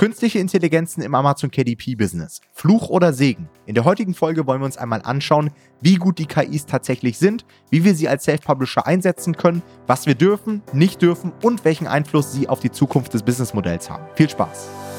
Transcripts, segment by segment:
Künstliche Intelligenzen im Amazon KDP-Business. Fluch oder Segen? In der heutigen Folge wollen wir uns einmal anschauen, wie gut die KIs tatsächlich sind, wie wir sie als Self-Publisher einsetzen können, was wir dürfen, nicht dürfen und welchen Einfluss sie auf die Zukunft des Businessmodells haben. Viel Spaß!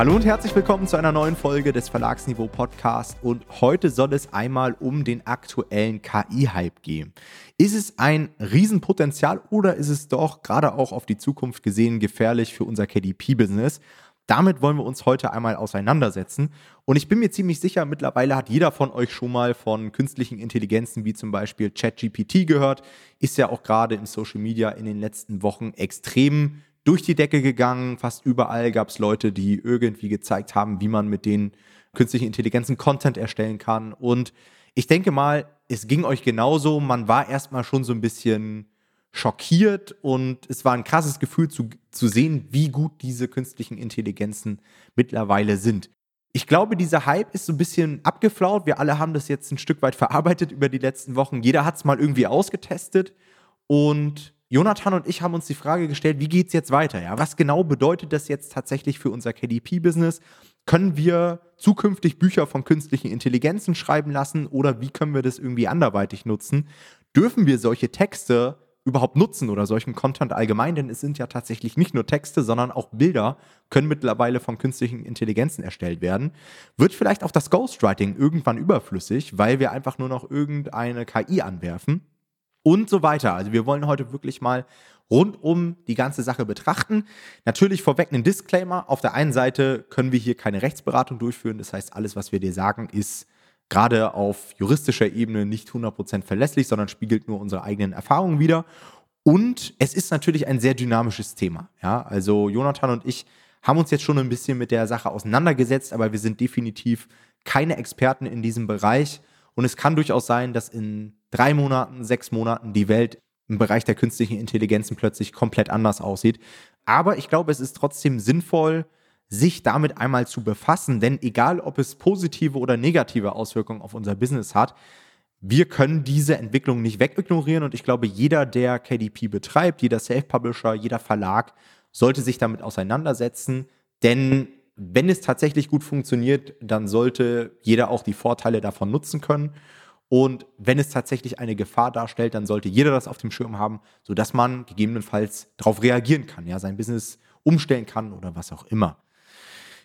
Hallo und herzlich willkommen zu einer neuen Folge des Verlagsniveau Podcast und heute soll es einmal um den aktuellen KI-Hype gehen. Ist es ein Riesenpotenzial oder ist es doch gerade auch auf die Zukunft gesehen gefährlich für unser KDP-Business? Damit wollen wir uns heute einmal auseinandersetzen. Und ich bin mir ziemlich sicher, mittlerweile hat jeder von euch schon mal von künstlichen Intelligenzen wie zum Beispiel ChatGPT gehört. Ist ja auch gerade im Social Media in den letzten Wochen extrem durch die Decke gegangen. Fast überall gab es Leute, die irgendwie gezeigt haben, wie man mit den künstlichen Intelligenzen Content erstellen kann. Und ich denke mal, es ging euch genauso. Man war erstmal schon so ein bisschen schockiert und es war ein krasses Gefühl zu, zu sehen, wie gut diese künstlichen Intelligenzen mittlerweile sind. Ich glaube, dieser Hype ist so ein bisschen abgeflaut. Wir alle haben das jetzt ein Stück weit verarbeitet über die letzten Wochen. Jeder hat es mal irgendwie ausgetestet und Jonathan und ich haben uns die Frage gestellt, wie geht es jetzt weiter? Ja? Was genau bedeutet das jetzt tatsächlich für unser KDP-Business? Können wir zukünftig Bücher von künstlichen Intelligenzen schreiben lassen oder wie können wir das irgendwie anderweitig nutzen? Dürfen wir solche Texte überhaupt nutzen oder solchen Content allgemein? Denn es sind ja tatsächlich nicht nur Texte, sondern auch Bilder können mittlerweile von künstlichen Intelligenzen erstellt werden. Wird vielleicht auch das Ghostwriting irgendwann überflüssig, weil wir einfach nur noch irgendeine KI anwerfen? Und so weiter. Also wir wollen heute wirklich mal rund um die ganze Sache betrachten. Natürlich vorweg einen Disclaimer. Auf der einen Seite können wir hier keine Rechtsberatung durchführen. Das heißt, alles, was wir dir sagen, ist gerade auf juristischer Ebene nicht 100% verlässlich, sondern spiegelt nur unsere eigenen Erfahrungen wider. Und es ist natürlich ein sehr dynamisches Thema. Ja, also Jonathan und ich haben uns jetzt schon ein bisschen mit der Sache auseinandergesetzt, aber wir sind definitiv keine Experten in diesem Bereich. Und es kann durchaus sein, dass in drei Monaten, sechs Monaten die Welt im Bereich der künstlichen Intelligenzen plötzlich komplett anders aussieht. Aber ich glaube, es ist trotzdem sinnvoll, sich damit einmal zu befassen, denn egal, ob es positive oder negative Auswirkungen auf unser Business hat, wir können diese Entwicklung nicht wegignorieren und ich glaube, jeder, der KDP betreibt, jeder Self-Publisher, jeder Verlag sollte sich damit auseinandersetzen, denn wenn es tatsächlich gut funktioniert, dann sollte jeder auch die Vorteile davon nutzen können. Und wenn es tatsächlich eine Gefahr darstellt, dann sollte jeder das auf dem Schirm haben, sodass man gegebenenfalls darauf reagieren kann, ja, sein Business umstellen kann oder was auch immer.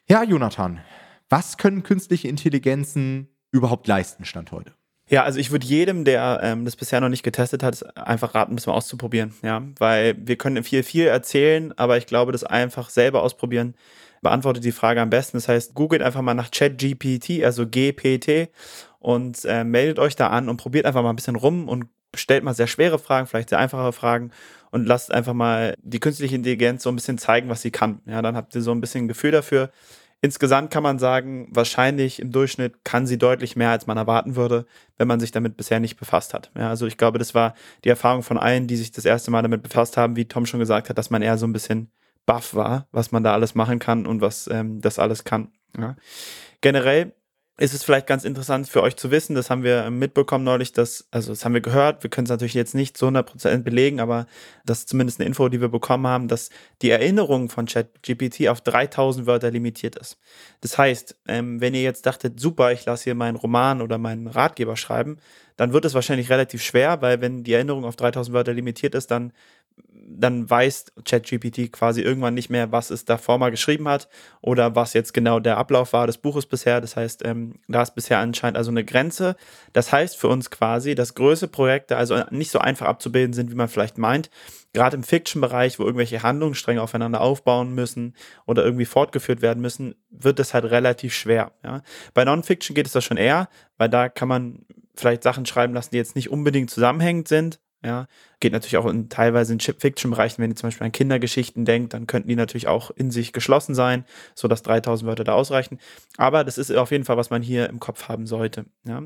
Ja, Jonathan, was können künstliche Intelligenzen überhaupt leisten, Stand heute? Ja, also ich würde jedem, der ähm, das bisher noch nicht getestet hat, einfach raten, das mal auszuprobieren. Ja, weil wir können viel, viel erzählen, aber ich glaube, das einfach selber ausprobieren beantwortet die Frage am besten. Das heißt, googelt einfach mal nach ChatGPT, also GPT, und äh, meldet euch da an und probiert einfach mal ein bisschen rum und stellt mal sehr schwere Fragen, vielleicht sehr einfache Fragen und lasst einfach mal die künstliche Intelligenz so ein bisschen zeigen, was sie kann. Ja, dann habt ihr so ein bisschen Gefühl dafür. Insgesamt kann man sagen, wahrscheinlich im Durchschnitt kann sie deutlich mehr, als man erwarten würde, wenn man sich damit bisher nicht befasst hat. Ja, also ich glaube, das war die Erfahrung von allen, die sich das erste Mal damit befasst haben, wie Tom schon gesagt hat, dass man eher so ein bisschen baff war, was man da alles machen kann und was ähm, das alles kann. Ja. Generell ist es vielleicht ganz interessant für euch zu wissen, das haben wir mitbekommen neulich, dass, also das haben wir gehört, wir können es natürlich jetzt nicht zu 100% belegen, aber das ist zumindest eine Info, die wir bekommen haben, dass die Erinnerung von ChatGPT auf 3000 Wörter limitiert ist. Das heißt, ähm, wenn ihr jetzt dachtet, super, ich lasse hier meinen Roman oder meinen Ratgeber schreiben, dann wird es wahrscheinlich relativ schwer, weil wenn die Erinnerung auf 3000 Wörter limitiert ist, dann dann weiß ChatGPT quasi irgendwann nicht mehr, was es davor mal geschrieben hat oder was jetzt genau der Ablauf war des Buches bisher. Das heißt, ähm, da ist bisher anscheinend also eine Grenze. Das heißt für uns quasi, dass größere Projekte also nicht so einfach abzubilden sind, wie man vielleicht meint. Gerade im Fiction-Bereich, wo irgendwelche Handlungsstränge aufeinander aufbauen müssen oder irgendwie fortgeführt werden müssen, wird es halt relativ schwer. Ja. Bei Non-Fiction geht es das schon eher, weil da kann man vielleicht Sachen schreiben lassen, die jetzt nicht unbedingt zusammenhängend sind, ja, geht natürlich auch in teilweise in Chip-Fiction-Bereichen, wenn ihr zum Beispiel an Kindergeschichten denkt, dann könnten die natürlich auch in sich geschlossen sein, sodass 3000 Wörter da ausreichen. Aber das ist auf jeden Fall, was man hier im Kopf haben sollte. Ja.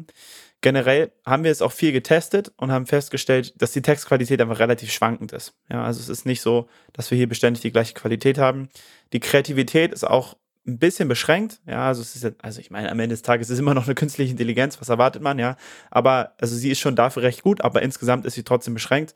Generell haben wir es auch viel getestet und haben festgestellt, dass die Textqualität einfach relativ schwankend ist. Ja, also es ist nicht so, dass wir hier beständig die gleiche Qualität haben. Die Kreativität ist auch ein bisschen beschränkt. Ja, also es ist, also ich meine, am Ende des Tages ist es immer noch eine künstliche Intelligenz, was erwartet man, ja. Aber also sie ist schon dafür recht gut, aber insgesamt ist sie trotzdem beschränkt.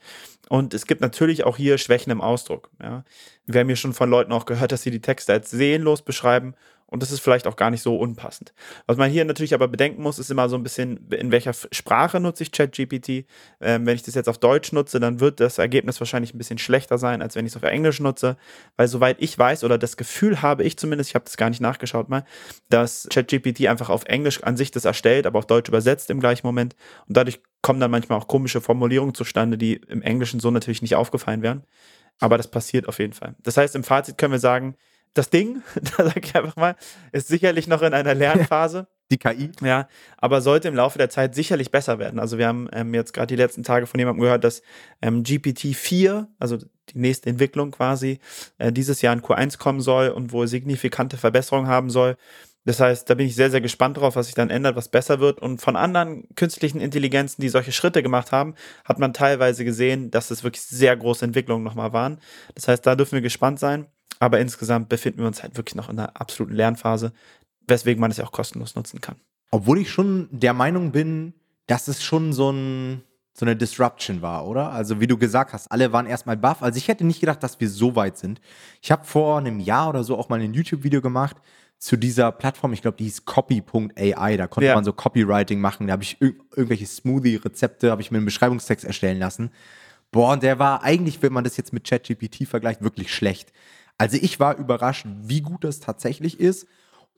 Und es gibt natürlich auch hier Schwächen im Ausdruck. Ja. Wir haben hier schon von Leuten auch gehört, dass sie die Texte als seelenlos beschreiben und das ist vielleicht auch gar nicht so unpassend. Was man hier natürlich aber bedenken muss, ist immer so ein bisschen, in welcher Sprache nutze ich ChatGPT. Ähm, wenn ich das jetzt auf Deutsch nutze, dann wird das Ergebnis wahrscheinlich ein bisschen schlechter sein, als wenn ich es auf Englisch nutze. Weil soweit ich weiß, oder das Gefühl habe ich zumindest, ich habe das gar nicht nachgeschaut mal, dass ChatGPT einfach auf Englisch an sich das erstellt, aber auf Deutsch übersetzt im gleichen Moment. Und dadurch kommen dann manchmal auch komische Formulierungen zustande, die im Englischen so natürlich nicht aufgefallen wären. Aber das passiert auf jeden Fall. Das heißt, im Fazit können wir sagen, das Ding, da sage ich einfach mal, ist sicherlich noch in einer Lernphase. Die KI. Ja, aber sollte im Laufe der Zeit sicherlich besser werden. Also wir haben ähm, jetzt gerade die letzten Tage von jemandem gehört, dass ähm, GPT-4, also die nächste Entwicklung quasi, äh, dieses Jahr in Q1 kommen soll und wohl signifikante Verbesserungen haben soll. Das heißt, da bin ich sehr, sehr gespannt drauf, was sich dann ändert, was besser wird. Und von anderen künstlichen Intelligenzen, die solche Schritte gemacht haben, hat man teilweise gesehen, dass es wirklich sehr große Entwicklungen nochmal waren. Das heißt, da dürfen wir gespannt sein. Aber insgesamt befinden wir uns halt wirklich noch in einer absoluten Lernphase, weswegen man es ja auch kostenlos nutzen kann. Obwohl ich schon der Meinung bin, dass es schon so, ein, so eine Disruption war, oder? Also wie du gesagt hast, alle waren erstmal baff. Also ich hätte nicht gedacht, dass wir so weit sind. Ich habe vor einem Jahr oder so auch mal ein YouTube-Video gemacht zu dieser Plattform, ich glaube, die hieß copy.ai, da konnte ja. man so Copywriting machen, da habe ich ir irgendwelche Smoothie-Rezepte, habe ich mir einen Beschreibungstext erstellen lassen. Boah, und der war eigentlich, wenn man das jetzt mit ChatGPT vergleicht, wirklich schlecht. Also ich war überrascht, wie gut das tatsächlich ist.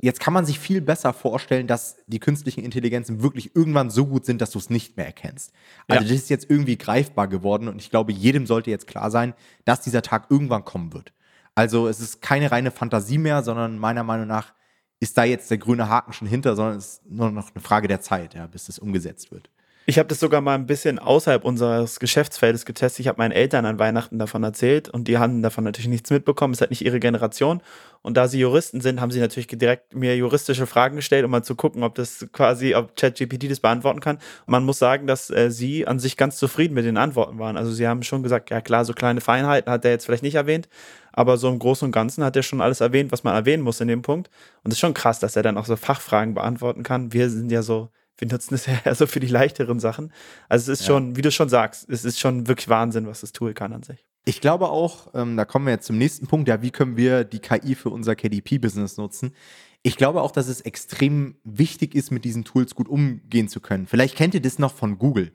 Jetzt kann man sich viel besser vorstellen, dass die künstlichen Intelligenzen wirklich irgendwann so gut sind, dass du es nicht mehr erkennst. Also ja. das ist jetzt irgendwie greifbar geworden und ich glaube, jedem sollte jetzt klar sein, dass dieser Tag irgendwann kommen wird. Also es ist keine reine Fantasie mehr, sondern meiner Meinung nach ist da jetzt der grüne Haken schon hinter, sondern es ist nur noch eine Frage der Zeit, ja, bis es umgesetzt wird. Ich habe das sogar mal ein bisschen außerhalb unseres Geschäftsfeldes getestet. Ich habe meinen Eltern an Weihnachten davon erzählt und die haben davon natürlich nichts mitbekommen. Es ist halt nicht ihre Generation. Und da sie Juristen sind, haben sie natürlich direkt mir juristische Fragen gestellt, um mal zu gucken, ob das quasi, ob ChatGPT das beantworten kann. Und man muss sagen, dass äh, sie an sich ganz zufrieden mit den Antworten waren. Also sie haben schon gesagt, ja klar, so kleine Feinheiten hat er jetzt vielleicht nicht erwähnt, aber so im Großen und Ganzen hat er schon alles erwähnt, was man erwähnen muss in dem Punkt. Und es ist schon krass, dass er dann auch so Fachfragen beantworten kann. Wir sind ja so wir nutzen es ja eher so für die leichteren Sachen. Also es ist ja. schon, wie du schon sagst, es ist schon wirklich Wahnsinn, was das Tool kann an sich. Ich glaube auch, ähm, da kommen wir jetzt zum nächsten Punkt, ja, wie können wir die KI für unser KDP-Business nutzen? Ich glaube auch, dass es extrem wichtig ist, mit diesen Tools gut umgehen zu können. Vielleicht kennt ihr das noch von Google.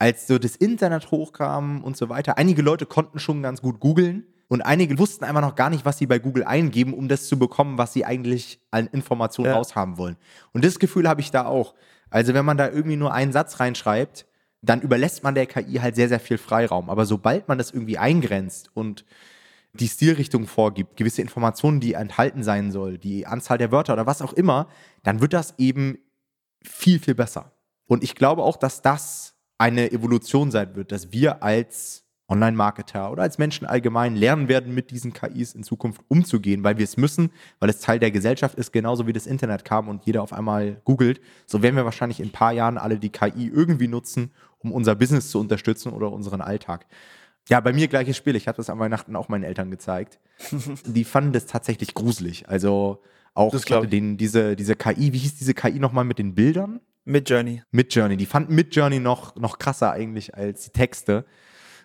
Als so das Internet hochkam und so weiter, einige Leute konnten schon ganz gut googeln und einige wussten einfach noch gar nicht, was sie bei Google eingeben, um das zu bekommen, was sie eigentlich an Informationen ja. raushaben wollen. Und das Gefühl habe ich da auch. Also wenn man da irgendwie nur einen Satz reinschreibt, dann überlässt man der KI halt sehr, sehr viel Freiraum. Aber sobald man das irgendwie eingrenzt und die Stilrichtung vorgibt, gewisse Informationen, die enthalten sein soll, die Anzahl der Wörter oder was auch immer, dann wird das eben viel, viel besser. Und ich glaube auch, dass das eine Evolution sein wird, dass wir als Online-Marketer oder als Menschen allgemein lernen werden, mit diesen KIs in Zukunft umzugehen, weil wir es müssen, weil es Teil der Gesellschaft ist, genauso wie das Internet kam und jeder auf einmal googelt. So werden wir wahrscheinlich in ein paar Jahren alle die KI irgendwie nutzen, um unser Business zu unterstützen oder unseren Alltag. Ja, bei mir gleiches Spiel. Ich hatte das an Weihnachten auch meinen Eltern gezeigt. die fanden das tatsächlich gruselig. Also auch den, diese, diese KI, wie hieß diese KI nochmal mit den Bildern? Mit Journey. Mit Journey. Die fanden mit Journey noch, noch krasser eigentlich als die Texte.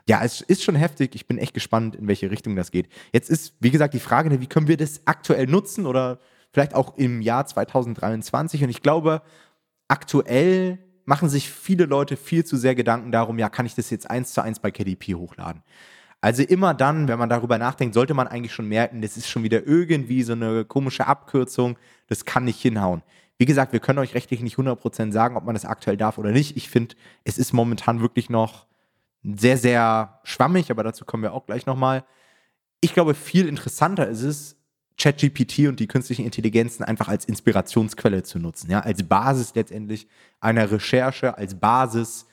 Ja, es ist schon heftig. Ich bin echt gespannt, in welche Richtung das geht. Jetzt ist, wie gesagt, die Frage, ne, wie können wir das aktuell nutzen oder vielleicht auch im Jahr 2023? Und ich glaube, aktuell machen sich viele Leute viel zu sehr Gedanken darum, ja, kann ich das jetzt eins zu eins bei KDP hochladen? Also immer dann, wenn man darüber nachdenkt, sollte man eigentlich schon merken, das ist schon wieder irgendwie so eine komische Abkürzung, das kann nicht hinhauen. Wie gesagt, wir können euch rechtlich nicht 100% sagen, ob man das aktuell darf oder nicht. Ich finde, es ist momentan wirklich noch sehr, sehr schwammig, aber dazu kommen wir auch gleich nochmal. Ich glaube, viel interessanter ist es, ChatGPT und die künstlichen Intelligenzen einfach als Inspirationsquelle zu nutzen, ja, als Basis letztendlich einer Recherche, als Basis,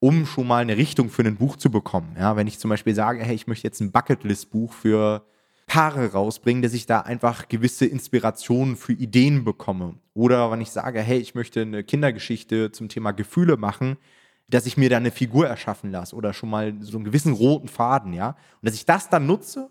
um schon mal eine Richtung für ein Buch zu bekommen. Ja, wenn ich zum Beispiel sage, hey, ich möchte jetzt ein Bucketlist-Buch für Paare rausbringen, dass ich da einfach gewisse Inspirationen für Ideen bekomme. Oder wenn ich sage, hey, ich möchte eine Kindergeschichte zum Thema Gefühle machen, dass ich mir da eine Figur erschaffen lasse oder schon mal so einen gewissen roten Faden, ja. Und dass ich das dann nutze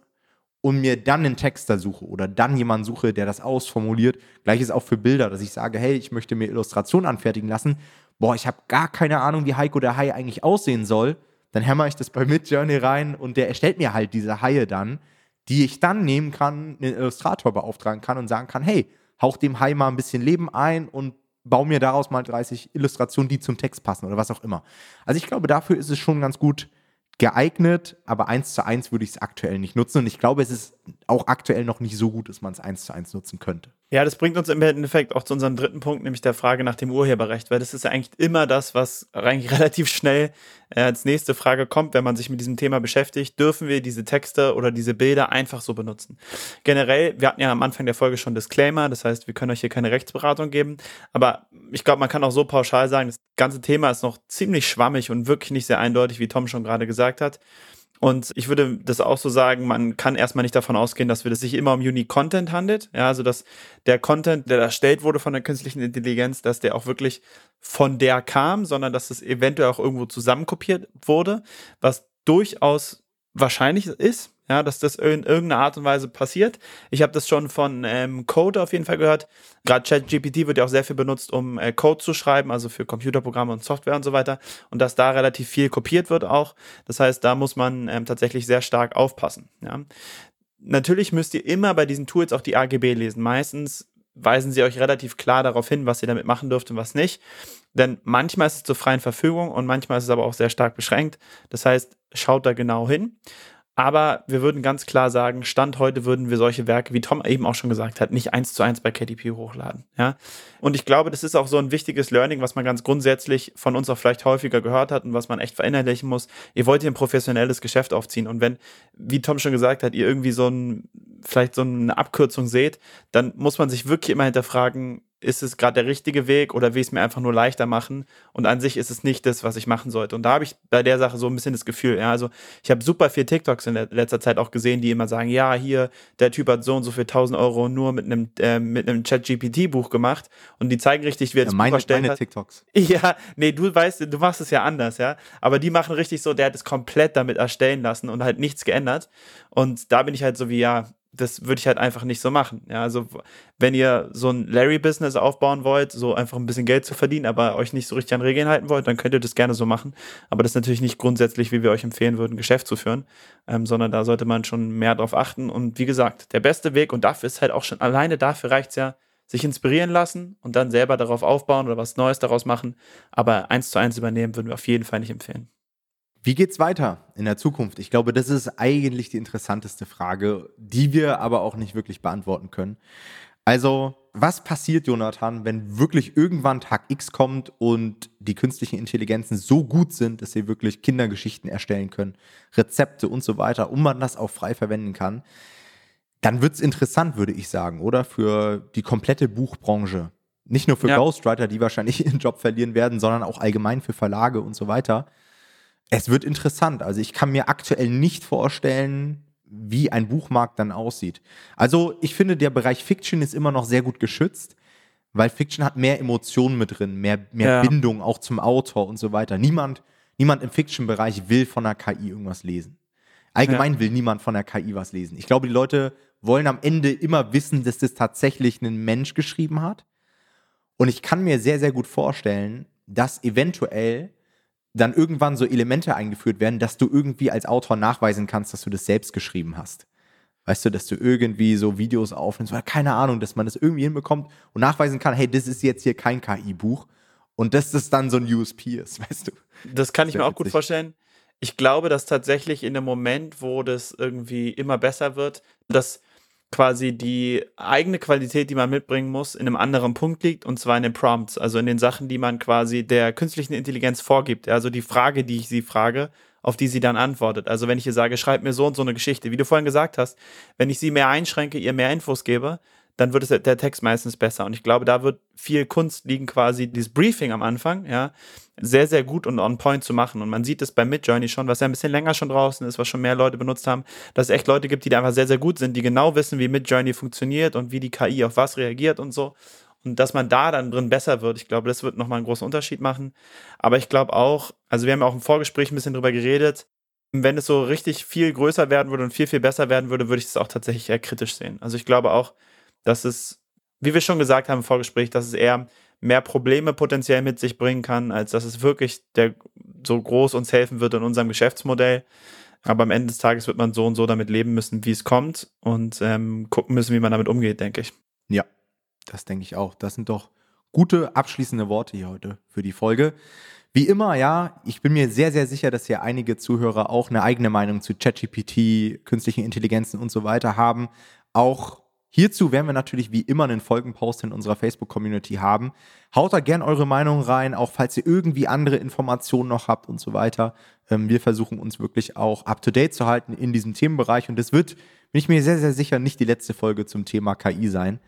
und mir dann einen Texter suche oder dann jemanden suche, der das ausformuliert. Gleiches auch für Bilder, dass ich sage, hey, ich möchte mir Illustrationen anfertigen lassen. Boah, ich habe gar keine Ahnung, wie Heiko der Hai eigentlich aussehen soll. Dann hämmer ich das bei Midjourney rein und der erstellt mir halt diese Haie dann, die ich dann nehmen kann, einen Illustrator beauftragen kann und sagen kann, hey, hauch dem Hai mal ein bisschen Leben ein und baue mir daraus mal 30 Illustrationen, die zum Text passen oder was auch immer. Also ich glaube, dafür ist es schon ganz gut, geeignet, aber eins zu eins würde ich es aktuell nicht nutzen. Und ich glaube, es ist auch aktuell noch nicht so gut, dass man es eins zu eins nutzen könnte. Ja, das bringt uns im Endeffekt auch zu unserem dritten Punkt, nämlich der Frage nach dem Urheberrecht, weil das ist ja eigentlich immer das, was eigentlich relativ schnell äh, als nächste Frage kommt, wenn man sich mit diesem Thema beschäftigt. Dürfen wir diese Texte oder diese Bilder einfach so benutzen? Generell, wir hatten ja am Anfang der Folge schon Disclaimer, das heißt, wir können euch hier keine Rechtsberatung geben, aber ich glaube, man kann auch so pauschal sagen, das ganze Thema ist noch ziemlich schwammig und wirklich nicht sehr eindeutig, wie Tom schon gerade gesagt hat. Und ich würde das auch so sagen, man kann erstmal nicht davon ausgehen, dass es sich immer um Unique Content handelt. Ja, also dass der Content, der erstellt wurde von der künstlichen Intelligenz, dass der auch wirklich von der kam, sondern dass es eventuell auch irgendwo zusammenkopiert wurde, was durchaus wahrscheinlich ist, ja, dass das in irgendeiner Art und Weise passiert. Ich habe das schon von ähm, Code auf jeden Fall gehört. Gerade ChatGPT wird ja auch sehr viel benutzt, um äh, Code zu schreiben, also für Computerprogramme und Software und so weiter. Und dass da relativ viel kopiert wird auch. Das heißt, da muss man ähm, tatsächlich sehr stark aufpassen. Ja. Natürlich müsst ihr immer bei diesen Tools auch die AGB lesen. Meistens weisen sie euch relativ klar darauf hin, was ihr damit machen dürft und was nicht. Denn manchmal ist es zur freien Verfügung und manchmal ist es aber auch sehr stark beschränkt. Das heißt, schaut da genau hin. Aber wir würden ganz klar sagen, Stand heute würden wir solche Werke, wie Tom eben auch schon gesagt hat, nicht eins zu eins bei KDP hochladen. Ja? Und ich glaube, das ist auch so ein wichtiges Learning, was man ganz grundsätzlich von uns auch vielleicht häufiger gehört hat und was man echt verinnerlichen muss. Ihr wollt hier ein professionelles Geschäft aufziehen. Und wenn, wie Tom schon gesagt hat, ihr irgendwie so ein, vielleicht so eine Abkürzung seht, dann muss man sich wirklich immer hinterfragen, ist es gerade der richtige Weg oder will ich es mir einfach nur leichter machen? Und an sich ist es nicht das, was ich machen sollte. Und da habe ich bei der Sache so ein bisschen das Gefühl, ja, also ich habe super viel TikToks in letzter Zeit auch gesehen, die immer sagen, ja, hier, der Typ hat so und so viel 1000 Euro nur mit einem, äh, mit einem Chat-GPT-Buch gemacht und die zeigen richtig, wie er das ja, meine, Buch erstellt meine hat. TikToks. Ja, nee, du weißt, du machst es ja anders, ja, aber die machen richtig so, der hat es komplett damit erstellen lassen und halt nichts geändert und da bin ich halt so wie, ja, das würde ich halt einfach nicht so machen. Ja, also wenn ihr so ein Larry-Business aufbauen wollt, so einfach ein bisschen Geld zu verdienen, aber euch nicht so richtig an Regeln halten wollt, dann könnt ihr das gerne so machen. Aber das ist natürlich nicht grundsätzlich, wie wir euch empfehlen würden, Geschäft zu führen, ähm, sondern da sollte man schon mehr drauf achten. Und wie gesagt, der beste Weg und dafür ist halt auch schon alleine dafür reicht es ja, sich inspirieren lassen und dann selber darauf aufbauen oder was Neues daraus machen. Aber eins zu eins übernehmen würden wir auf jeden Fall nicht empfehlen. Wie geht's weiter in der Zukunft? Ich glaube, das ist eigentlich die interessanteste Frage, die wir aber auch nicht wirklich beantworten können. Also, was passiert, Jonathan, wenn wirklich irgendwann Tag X kommt und die künstlichen Intelligenzen so gut sind, dass sie wirklich Kindergeschichten erstellen können, Rezepte und so weiter, und man das auch frei verwenden kann? Dann wird es interessant, würde ich sagen, oder? Für die komplette Buchbranche. Nicht nur für ja. Ghostwriter, die wahrscheinlich ihren Job verlieren werden, sondern auch allgemein für Verlage und so weiter. Es wird interessant. Also ich kann mir aktuell nicht vorstellen, wie ein Buchmarkt dann aussieht. Also ich finde, der Bereich Fiction ist immer noch sehr gut geschützt, weil Fiction hat mehr Emotionen mit drin, mehr, mehr ja. Bindung auch zum Autor und so weiter. Niemand, niemand im Fiction-Bereich will von der KI irgendwas lesen. Allgemein ja. will niemand von der KI was lesen. Ich glaube, die Leute wollen am Ende immer wissen, dass das tatsächlich ein Mensch geschrieben hat. Und ich kann mir sehr, sehr gut vorstellen, dass eventuell dann irgendwann so Elemente eingeführt werden, dass du irgendwie als Autor nachweisen kannst, dass du das selbst geschrieben hast. Weißt du, dass du irgendwie so Videos aufnimmst oder keine Ahnung, dass man das irgendwie hinbekommt und nachweisen kann, hey, das ist jetzt hier kein KI-Buch und dass das dann so ein USP ist, weißt du. Das kann ich mir auch gut vorstellen. Ich glaube, dass tatsächlich in dem Moment, wo das irgendwie immer besser wird, dass quasi die eigene Qualität, die man mitbringen muss, in einem anderen Punkt liegt, und zwar in den Prompts, also in den Sachen, die man quasi der künstlichen Intelligenz vorgibt. Also die Frage, die ich sie frage, auf die sie dann antwortet. Also wenn ich ihr sage, schreib mir so und so eine Geschichte, wie du vorhin gesagt hast, wenn ich sie mehr einschränke, ihr mehr Infos gebe, dann wird es der Text meistens besser. Und ich glaube, da wird viel Kunst liegen, quasi dieses Briefing am Anfang, ja, sehr, sehr gut und on point zu machen. Und man sieht es bei Midjourney schon, was ja ein bisschen länger schon draußen ist, was schon mehr Leute benutzt haben, dass es echt Leute gibt, die da einfach sehr, sehr gut sind, die genau wissen, wie Midjourney funktioniert und wie die KI auf was reagiert und so. Und dass man da dann drin besser wird, ich glaube, das wird nochmal einen großen Unterschied machen. Aber ich glaube auch, also wir haben ja auch im Vorgespräch ein bisschen drüber geredet, Wenn es so richtig viel größer werden würde und viel, viel besser werden würde, würde ich es auch tatsächlich eher kritisch sehen. Also ich glaube auch, dass es, wie wir schon gesagt haben im Vorgespräch, dass es eher mehr Probleme potenziell mit sich bringen kann, als dass es wirklich der, so groß uns helfen wird in unserem Geschäftsmodell. Aber am Ende des Tages wird man so und so damit leben müssen, wie es kommt und ähm, gucken müssen, wie man damit umgeht, denke ich. Ja, das denke ich auch. Das sind doch gute abschließende Worte hier heute für die Folge. Wie immer, ja, ich bin mir sehr, sehr sicher, dass hier einige Zuhörer auch eine eigene Meinung zu ChatGPT, künstlichen Intelligenzen und so weiter haben. Auch hierzu werden wir natürlich wie immer einen Folgenpost in unserer Facebook-Community haben. Haut da gern eure Meinung rein, auch falls ihr irgendwie andere Informationen noch habt und so weiter. Ähm, wir versuchen uns wirklich auch up-to-date zu halten in diesem Themenbereich und es wird, bin ich mir sehr, sehr sicher, nicht die letzte Folge zum Thema KI sein.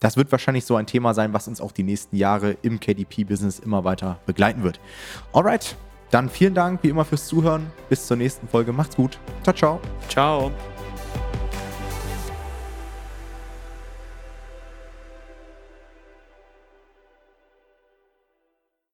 Das wird wahrscheinlich so ein Thema sein, was uns auch die nächsten Jahre im KDP-Business immer weiter begleiten wird. Alright, dann vielen Dank wie immer fürs Zuhören. Bis zur nächsten Folge. Macht's gut. Ciao, ciao. Ciao.